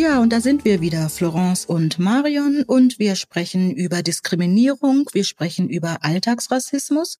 Ja, und da sind wir wieder, Florence und Marion, und wir sprechen über Diskriminierung, wir sprechen über Alltagsrassismus.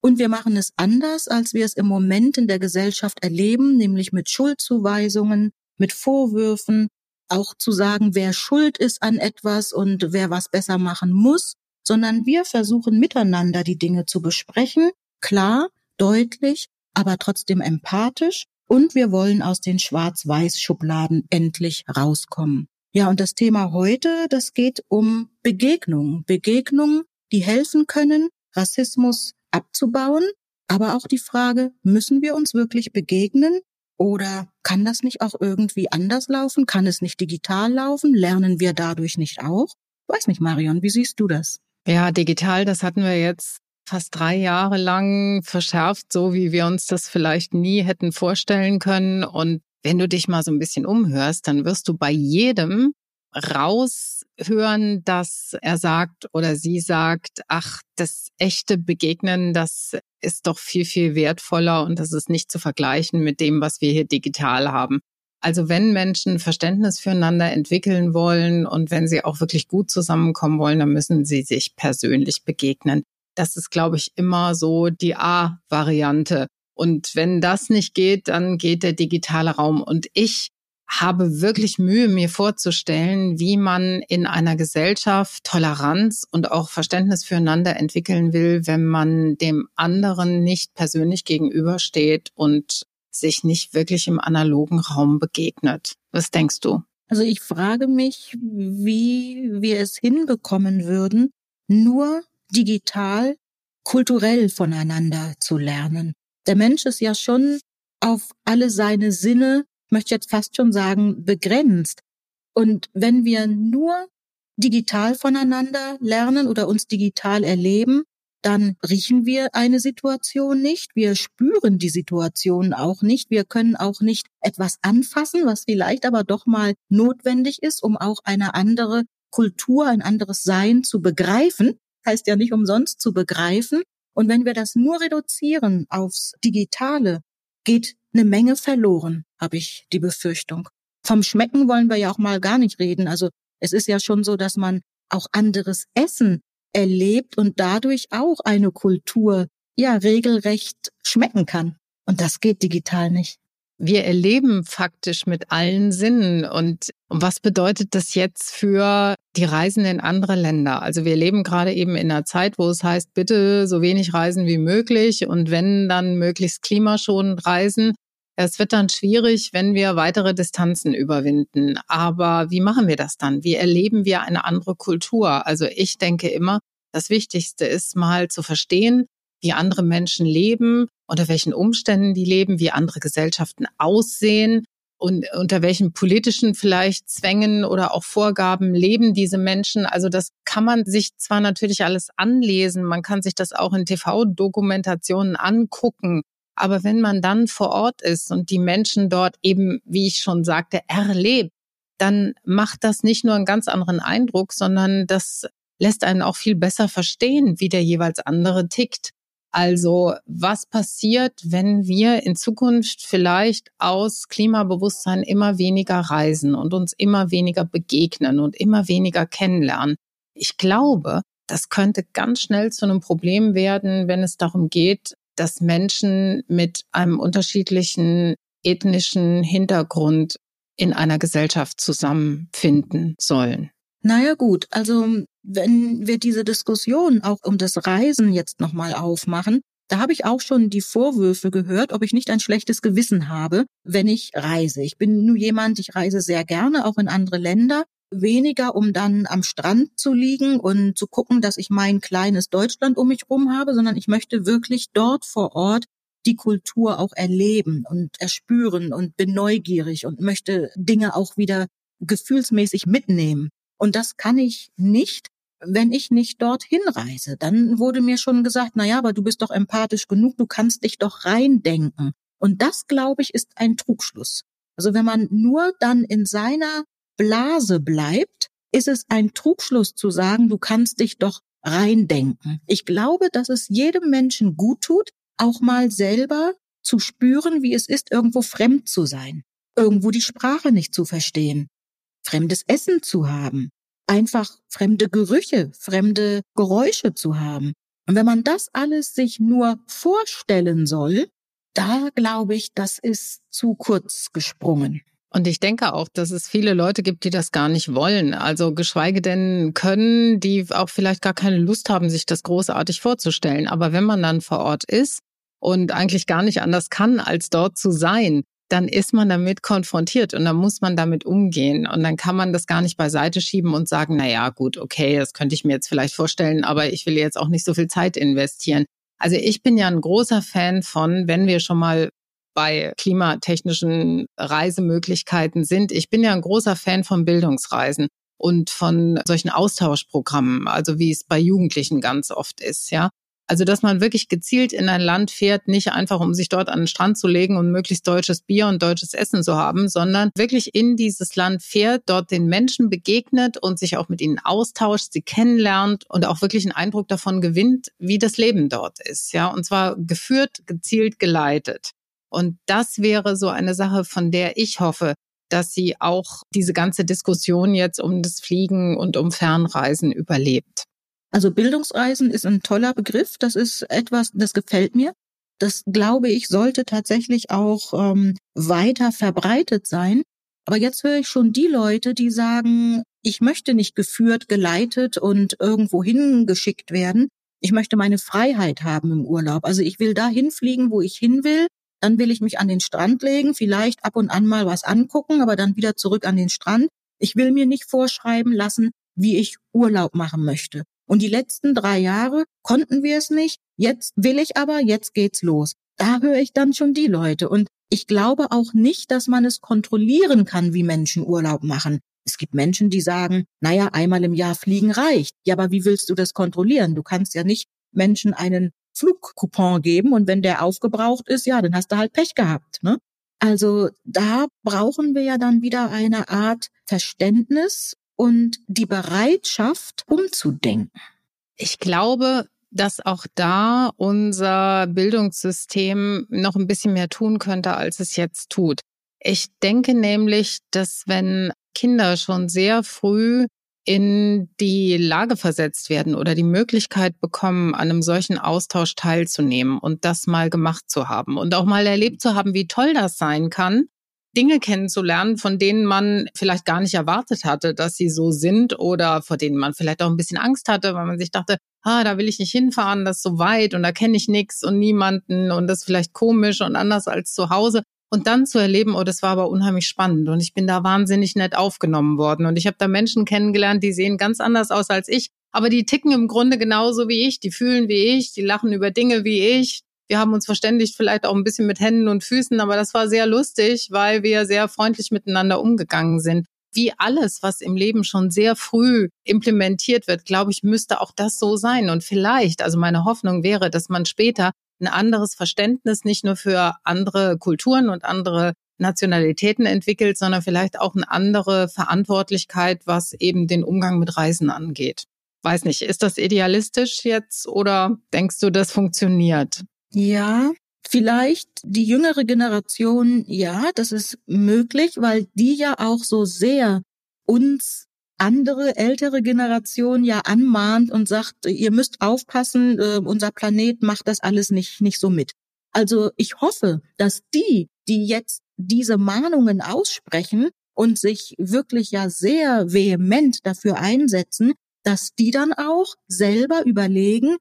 Und wir machen es anders, als wir es im Moment in der Gesellschaft erleben, nämlich mit Schuldzuweisungen, mit Vorwürfen, auch zu sagen, wer schuld ist an etwas und wer was besser machen muss, sondern wir versuchen miteinander die Dinge zu besprechen, klar, deutlich, aber trotzdem empathisch und wir wollen aus den Schwarz-Weiß-Schubladen endlich rauskommen. Ja, und das Thema heute, das geht um Begegnungen. Begegnungen, die helfen können, Rassismus abzubauen. Aber auch die Frage, müssen wir uns wirklich begegnen? Oder kann das nicht auch irgendwie anders laufen? Kann es nicht digital laufen? Lernen wir dadurch nicht auch? Weiß nicht, Marion, wie siehst du das? Ja, digital, das hatten wir jetzt fast drei Jahre lang verschärft, so wie wir uns das vielleicht nie hätten vorstellen können. Und wenn du dich mal so ein bisschen umhörst, dann wirst du bei jedem raushören, dass er sagt oder sie sagt, ach, das echte Begegnen, das ist doch viel, viel wertvoller und das ist nicht zu vergleichen mit dem, was wir hier digital haben. Also wenn Menschen Verständnis füreinander entwickeln wollen und wenn sie auch wirklich gut zusammenkommen wollen, dann müssen sie sich persönlich begegnen. Das ist, glaube ich, immer so die A-Variante. Und wenn das nicht geht, dann geht der digitale Raum. Und ich habe wirklich Mühe, mir vorzustellen, wie man in einer Gesellschaft Toleranz und auch Verständnis füreinander entwickeln will, wenn man dem anderen nicht persönlich gegenübersteht und sich nicht wirklich im analogen Raum begegnet. Was denkst du? Also ich frage mich, wie wir es hinbekommen würden, nur digital kulturell voneinander zu lernen. Der Mensch ist ja schon auf alle seine Sinne, möchte jetzt fast schon sagen, begrenzt. Und wenn wir nur digital voneinander lernen oder uns digital erleben, dann riechen wir eine Situation nicht, wir spüren die Situation auch nicht, wir können auch nicht etwas anfassen, was vielleicht aber doch mal notwendig ist, um auch eine andere Kultur, ein anderes Sein zu begreifen heißt ja nicht umsonst zu begreifen. Und wenn wir das nur reduzieren aufs Digitale, geht eine Menge verloren, habe ich die Befürchtung. Vom Schmecken wollen wir ja auch mal gar nicht reden. Also es ist ja schon so, dass man auch anderes Essen erlebt und dadurch auch eine Kultur ja regelrecht schmecken kann. Und das geht digital nicht. Wir erleben faktisch mit allen Sinnen. Und was bedeutet das jetzt für die Reisen in andere Länder? Also wir leben gerade eben in einer Zeit, wo es heißt, bitte so wenig reisen wie möglich und wenn dann möglichst klimaschonend reisen. Es wird dann schwierig, wenn wir weitere Distanzen überwinden. Aber wie machen wir das dann? Wie erleben wir eine andere Kultur? Also ich denke immer, das Wichtigste ist mal zu verstehen, wie andere Menschen leben, unter welchen Umständen die leben, wie andere Gesellschaften aussehen und unter welchen politischen vielleicht Zwängen oder auch Vorgaben leben diese Menschen. Also das kann man sich zwar natürlich alles anlesen, man kann sich das auch in TV-Dokumentationen angucken, aber wenn man dann vor Ort ist und die Menschen dort eben, wie ich schon sagte, erlebt, dann macht das nicht nur einen ganz anderen Eindruck, sondern das lässt einen auch viel besser verstehen, wie der jeweils andere tickt. Also was passiert, wenn wir in Zukunft vielleicht aus Klimabewusstsein immer weniger reisen und uns immer weniger begegnen und immer weniger kennenlernen? Ich glaube, das könnte ganz schnell zu einem Problem werden, wenn es darum geht, dass Menschen mit einem unterschiedlichen ethnischen Hintergrund in einer Gesellschaft zusammenfinden sollen. Naja gut, also wenn wir diese Diskussion auch um das Reisen jetzt nochmal aufmachen, da habe ich auch schon die Vorwürfe gehört, ob ich nicht ein schlechtes Gewissen habe, wenn ich reise. Ich bin nur jemand, ich reise sehr gerne, auch in andere Länder. Weniger, um dann am Strand zu liegen und zu gucken, dass ich mein kleines Deutschland um mich rum habe, sondern ich möchte wirklich dort vor Ort die Kultur auch erleben und erspüren und bin neugierig und möchte Dinge auch wieder gefühlsmäßig mitnehmen. Und das kann ich nicht, wenn ich nicht dorthin reise. Dann wurde mir schon gesagt, na ja, aber du bist doch empathisch genug, du kannst dich doch reindenken. Und das, glaube ich, ist ein Trugschluss. Also wenn man nur dann in seiner Blase bleibt, ist es ein Trugschluss zu sagen, du kannst dich doch reindenken. Ich glaube, dass es jedem Menschen gut tut, auch mal selber zu spüren, wie es ist, irgendwo fremd zu sein, irgendwo die Sprache nicht zu verstehen, fremdes Essen zu haben, einfach fremde Gerüche, fremde Geräusche zu haben. Und wenn man das alles sich nur vorstellen soll, da glaube ich, das ist zu kurz gesprungen. Und ich denke auch, dass es viele Leute gibt, die das gar nicht wollen. Also geschweige denn können, die auch vielleicht gar keine Lust haben, sich das großartig vorzustellen. Aber wenn man dann vor Ort ist und eigentlich gar nicht anders kann, als dort zu sein, dann ist man damit konfrontiert und dann muss man damit umgehen. Und dann kann man das gar nicht beiseite schieben und sagen, na ja, gut, okay, das könnte ich mir jetzt vielleicht vorstellen, aber ich will jetzt auch nicht so viel Zeit investieren. Also ich bin ja ein großer Fan von, wenn wir schon mal bei klimatechnischen Reisemöglichkeiten sind. Ich bin ja ein großer Fan von Bildungsreisen und von solchen Austauschprogrammen, also wie es bei Jugendlichen ganz oft ist, ja. Also, dass man wirklich gezielt in ein Land fährt, nicht einfach, um sich dort an den Strand zu legen und möglichst deutsches Bier und deutsches Essen zu haben, sondern wirklich in dieses Land fährt, dort den Menschen begegnet und sich auch mit ihnen austauscht, sie kennenlernt und auch wirklich einen Eindruck davon gewinnt, wie das Leben dort ist, ja. Und zwar geführt, gezielt, geleitet. Und das wäre so eine Sache, von der ich hoffe, dass sie auch diese ganze Diskussion jetzt um das Fliegen und um Fernreisen überlebt. Also Bildungsreisen ist ein toller Begriff. Das ist etwas, das gefällt mir. Das glaube ich sollte tatsächlich auch ähm, weiter verbreitet sein. Aber jetzt höre ich schon die Leute, die sagen, ich möchte nicht geführt, geleitet und irgendwo hingeschickt werden. Ich möchte meine Freiheit haben im Urlaub. Also ich will da hinfliegen, wo ich hin will. Dann will ich mich an den Strand legen, vielleicht ab und an mal was angucken, aber dann wieder zurück an den Strand. Ich will mir nicht vorschreiben lassen, wie ich Urlaub machen möchte. Und die letzten drei Jahre konnten wir es nicht. Jetzt will ich aber, jetzt geht's los. Da höre ich dann schon die Leute. Und ich glaube auch nicht, dass man es kontrollieren kann, wie Menschen Urlaub machen. Es gibt Menschen, die sagen, naja, einmal im Jahr fliegen reicht. Ja, aber wie willst du das kontrollieren? Du kannst ja nicht Menschen einen Flugcoupon geben und wenn der aufgebraucht ist, ja, dann hast du halt Pech gehabt. Ne? Also da brauchen wir ja dann wieder eine Art Verständnis und die Bereitschaft, umzudenken. Ich glaube, dass auch da unser Bildungssystem noch ein bisschen mehr tun könnte, als es jetzt tut. Ich denke nämlich, dass wenn Kinder schon sehr früh in die Lage versetzt werden oder die Möglichkeit bekommen, an einem solchen Austausch teilzunehmen und das mal gemacht zu haben und auch mal erlebt zu haben, wie toll das sein kann, Dinge kennenzulernen, von denen man vielleicht gar nicht erwartet hatte, dass sie so sind oder vor denen man vielleicht auch ein bisschen Angst hatte, weil man sich dachte, ah, da will ich nicht hinfahren, das ist so weit und da kenne ich nichts und niemanden und das ist vielleicht komisch und anders als zu Hause. Und dann zu erleben, oh, das war aber unheimlich spannend und ich bin da wahnsinnig nett aufgenommen worden und ich habe da Menschen kennengelernt, die sehen ganz anders aus als ich, aber die ticken im Grunde genauso wie ich, die fühlen wie ich, die lachen über Dinge wie ich, wir haben uns verständigt, vielleicht auch ein bisschen mit Händen und Füßen, aber das war sehr lustig, weil wir sehr freundlich miteinander umgegangen sind. Wie alles, was im Leben schon sehr früh implementiert wird, glaube ich, müsste auch das so sein. Und vielleicht, also meine Hoffnung wäre, dass man später ein anderes Verständnis nicht nur für andere Kulturen und andere Nationalitäten entwickelt, sondern vielleicht auch eine andere Verantwortlichkeit, was eben den Umgang mit Reisen angeht. Weiß nicht, ist das idealistisch jetzt oder denkst du, das funktioniert? Ja, vielleicht die jüngere Generation, ja, das ist möglich, weil die ja auch so sehr uns andere ältere Generation ja anmahnt und sagt, ihr müsst aufpassen, äh, unser Planet macht das alles nicht nicht so mit. Also ich hoffe, dass die, die jetzt diese Mahnungen aussprechen und sich wirklich ja sehr vehement dafür einsetzen, dass die dann auch selber überlegen,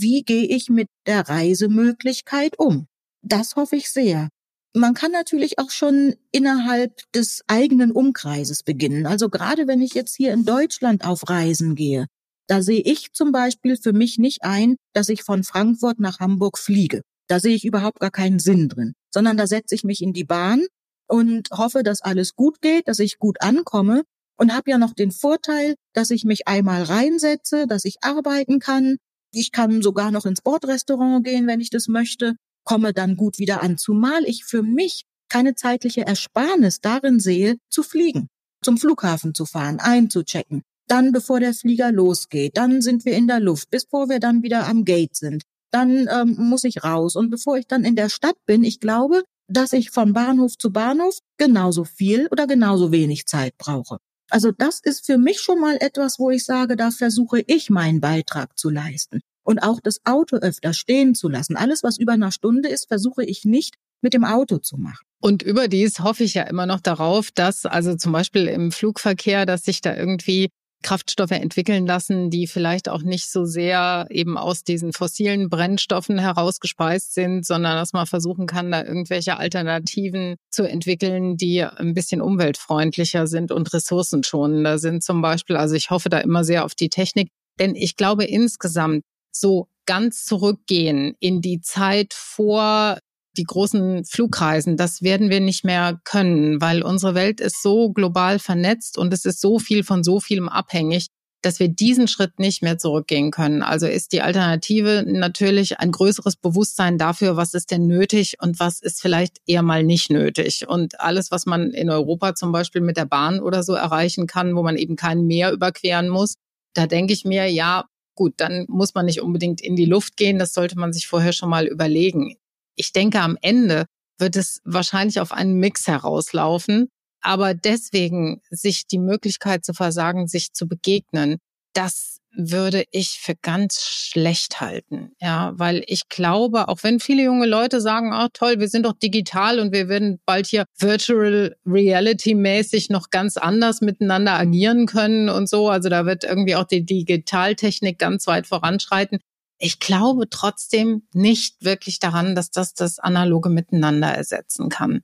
wie gehe ich mit der Reisemöglichkeit um? Das hoffe ich sehr. Man kann natürlich auch schon innerhalb des eigenen Umkreises beginnen. Also gerade wenn ich jetzt hier in Deutschland auf Reisen gehe, da sehe ich zum Beispiel für mich nicht ein, dass ich von Frankfurt nach Hamburg fliege. Da sehe ich überhaupt gar keinen Sinn drin, sondern da setze ich mich in die Bahn und hoffe, dass alles gut geht, dass ich gut ankomme und habe ja noch den Vorteil, dass ich mich einmal reinsetze, dass ich arbeiten kann. Ich kann sogar noch ins Bordrestaurant gehen, wenn ich das möchte, komme dann gut wieder an, zumal ich für mich keine zeitliche Ersparnis darin sehe, zu fliegen, zum Flughafen zu fahren, einzuchecken. Dann, bevor der Flieger losgeht, dann sind wir in der Luft, bevor wir dann wieder am Gate sind. Dann ähm, muss ich raus. Und bevor ich dann in der Stadt bin, ich glaube, dass ich von Bahnhof zu Bahnhof genauso viel oder genauso wenig Zeit brauche. Also das ist für mich schon mal etwas, wo ich sage, da versuche ich meinen Beitrag zu leisten. Und auch das Auto öfter stehen zu lassen. Alles, was über einer Stunde ist, versuche ich nicht mit dem Auto zu machen. Und überdies hoffe ich ja immer noch darauf, dass also zum Beispiel im Flugverkehr, dass sich da irgendwie Kraftstoffe entwickeln lassen, die vielleicht auch nicht so sehr eben aus diesen fossilen Brennstoffen herausgespeist sind, sondern dass man versuchen kann, da irgendwelche Alternativen zu entwickeln, die ein bisschen umweltfreundlicher sind und ressourcenschonender sind zum Beispiel. Also ich hoffe da immer sehr auf die Technik, denn ich glaube insgesamt so ganz zurückgehen in die Zeit vor die großen Flugreisen, das werden wir nicht mehr können, weil unsere Welt ist so global vernetzt und es ist so viel von so vielem abhängig, dass wir diesen Schritt nicht mehr zurückgehen können. Also ist die Alternative natürlich ein größeres Bewusstsein dafür, was ist denn nötig und was ist vielleicht eher mal nicht nötig. Und alles, was man in Europa zum Beispiel mit der Bahn oder so erreichen kann, wo man eben kein Meer überqueren muss, da denke ich mir, ja, gut, dann muss man nicht unbedingt in die Luft gehen. Das sollte man sich vorher schon mal überlegen ich denke, am Ende wird es wahrscheinlich auf einen Mix herauslaufen. Aber deswegen sich die Möglichkeit zu versagen, sich zu begegnen, das würde ich für ganz schlecht halten. Ja, weil ich glaube, auch wenn viele junge Leute sagen, ach toll, wir sind doch digital und wir werden bald hier virtual reality mäßig noch ganz anders miteinander agieren können und so. Also da wird irgendwie auch die Digitaltechnik ganz weit voranschreiten ich glaube trotzdem nicht wirklich daran, dass das das analoge Miteinander ersetzen kann.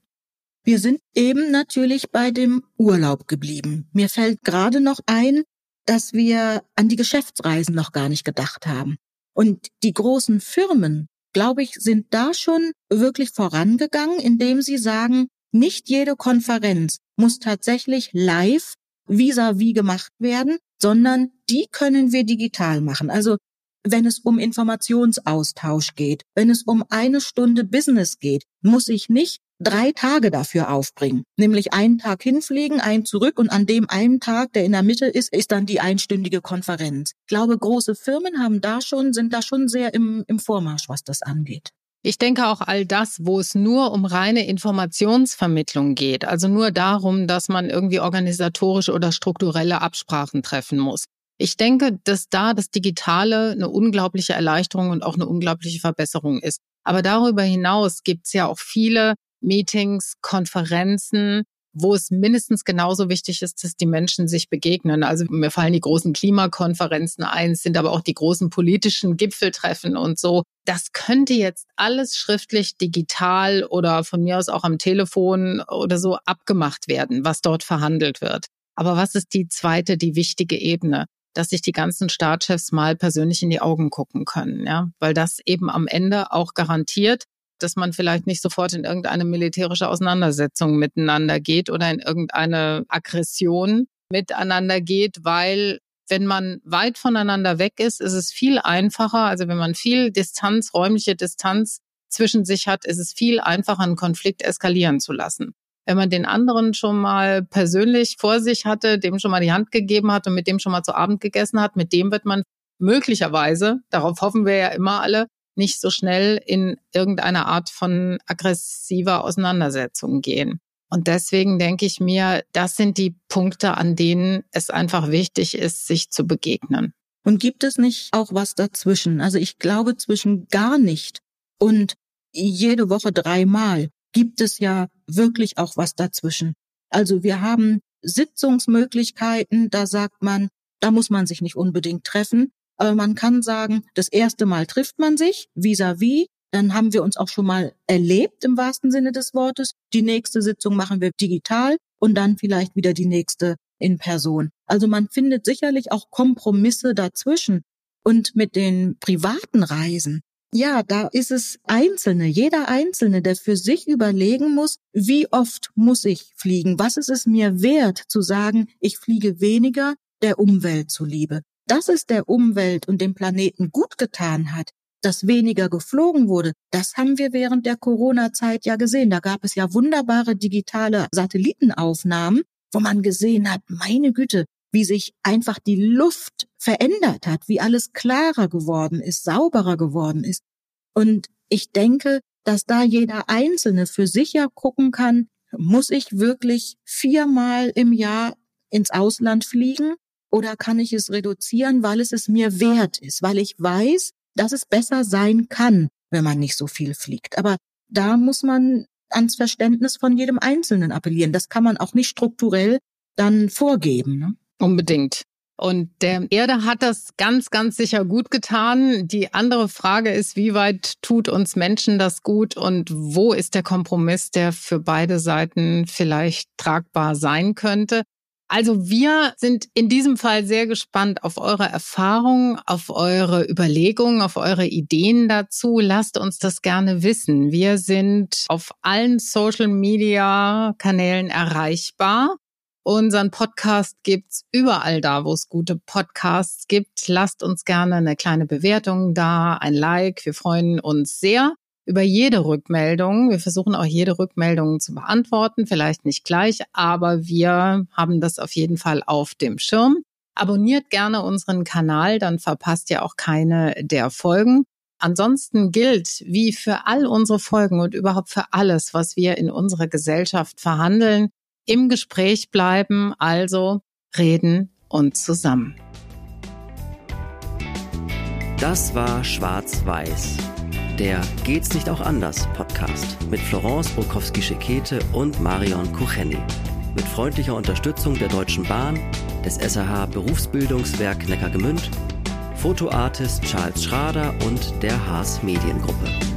Wir sind eben natürlich bei dem Urlaub geblieben. Mir fällt gerade noch ein, dass wir an die Geschäftsreisen noch gar nicht gedacht haben. Und die großen Firmen, glaube ich, sind da schon wirklich vorangegangen, indem sie sagen, nicht jede Konferenz muss tatsächlich live vis-à-vis -vis gemacht werden, sondern die können wir digital machen. Also wenn es um Informationsaustausch geht, wenn es um eine Stunde Business geht, muss ich nicht drei Tage dafür aufbringen. Nämlich einen Tag hinfliegen, einen zurück und an dem einen Tag, der in der Mitte ist, ist dann die einstündige Konferenz. Ich glaube, große Firmen haben da schon, sind da schon sehr im, im Vormarsch, was das angeht. Ich denke auch all das, wo es nur um reine Informationsvermittlung geht, also nur darum, dass man irgendwie organisatorische oder strukturelle Absprachen treffen muss. Ich denke, dass da das Digitale eine unglaubliche Erleichterung und auch eine unglaubliche Verbesserung ist. Aber darüber hinaus gibt es ja auch viele Meetings, Konferenzen, wo es mindestens genauso wichtig ist, dass die Menschen sich begegnen. Also mir fallen die großen Klimakonferenzen ein, sind aber auch die großen politischen Gipfeltreffen und so. Das könnte jetzt alles schriftlich, digital oder von mir aus auch am Telefon oder so abgemacht werden, was dort verhandelt wird. Aber was ist die zweite, die wichtige Ebene? Dass sich die ganzen Staatschefs mal persönlich in die Augen gucken können, ja, weil das eben am Ende auch garantiert, dass man vielleicht nicht sofort in irgendeine militärische Auseinandersetzung miteinander geht oder in irgendeine Aggression miteinander geht, weil wenn man weit voneinander weg ist, ist es viel einfacher. Also wenn man viel Distanz, räumliche Distanz zwischen sich hat, ist es viel einfacher, einen Konflikt eskalieren zu lassen wenn man den anderen schon mal persönlich vor sich hatte, dem schon mal die Hand gegeben hat und mit dem schon mal zu Abend gegessen hat, mit dem wird man möglicherweise, darauf hoffen wir ja immer alle, nicht so schnell in irgendeine Art von aggressiver Auseinandersetzung gehen. Und deswegen denke ich mir, das sind die Punkte, an denen es einfach wichtig ist, sich zu begegnen. Und gibt es nicht auch was dazwischen? Also ich glaube zwischen gar nicht und jede Woche dreimal gibt es ja wirklich auch was dazwischen. Also wir haben Sitzungsmöglichkeiten, da sagt man, da muss man sich nicht unbedingt treffen. Aber man kann sagen, das erste Mal trifft man sich vis-à-vis, -vis, dann haben wir uns auch schon mal erlebt im wahrsten Sinne des Wortes. Die nächste Sitzung machen wir digital und dann vielleicht wieder die nächste in Person. Also man findet sicherlich auch Kompromisse dazwischen. Und mit den privaten Reisen, ja, da ist es Einzelne, jeder Einzelne, der für sich überlegen muss, wie oft muss ich fliegen? Was ist es mir wert zu sagen, ich fliege weniger der Umwelt zuliebe? Dass es der Umwelt und dem Planeten gut getan hat, dass weniger geflogen wurde, das haben wir während der Corona-Zeit ja gesehen. Da gab es ja wunderbare digitale Satellitenaufnahmen, wo man gesehen hat, meine Güte, wie sich einfach die Luft verändert hat, wie alles klarer geworden ist, sauberer geworden ist. Und ich denke, dass da jeder Einzelne für sich ja gucken kann, muss ich wirklich viermal im Jahr ins Ausland fliegen oder kann ich es reduzieren, weil es es mir wert ist, weil ich weiß, dass es besser sein kann, wenn man nicht so viel fliegt. Aber da muss man ans Verständnis von jedem Einzelnen appellieren. Das kann man auch nicht strukturell dann vorgeben. Ne? Unbedingt. Und der Erde hat das ganz, ganz sicher gut getan. Die andere Frage ist, wie weit tut uns Menschen das gut und wo ist der Kompromiss, der für beide Seiten vielleicht tragbar sein könnte? Also wir sind in diesem Fall sehr gespannt auf eure Erfahrungen, auf eure Überlegungen, auf eure Ideen dazu. Lasst uns das gerne wissen. Wir sind auf allen Social-Media-Kanälen erreichbar. Unseren Podcast gibt's überall da, wo es gute Podcasts gibt. Lasst uns gerne eine kleine Bewertung da, ein Like. Wir freuen uns sehr über jede Rückmeldung. Wir versuchen auch jede Rückmeldung zu beantworten. Vielleicht nicht gleich, aber wir haben das auf jeden Fall auf dem Schirm. Abonniert gerne unseren Kanal, dann verpasst ihr auch keine der Folgen. Ansonsten gilt, wie für all unsere Folgen und überhaupt für alles, was wir in unserer Gesellschaft verhandeln, im Gespräch bleiben, also reden und zusammen. Das war Schwarz-Weiß, der Geht's nicht auch anders Podcast mit Florence Bukowski-Schekete und Marion Kucheni. Mit freundlicher Unterstützung der Deutschen Bahn, des SAH Berufsbildungswerk Neckargemünd, Fotoartist Charles Schrader und der Haas Mediengruppe.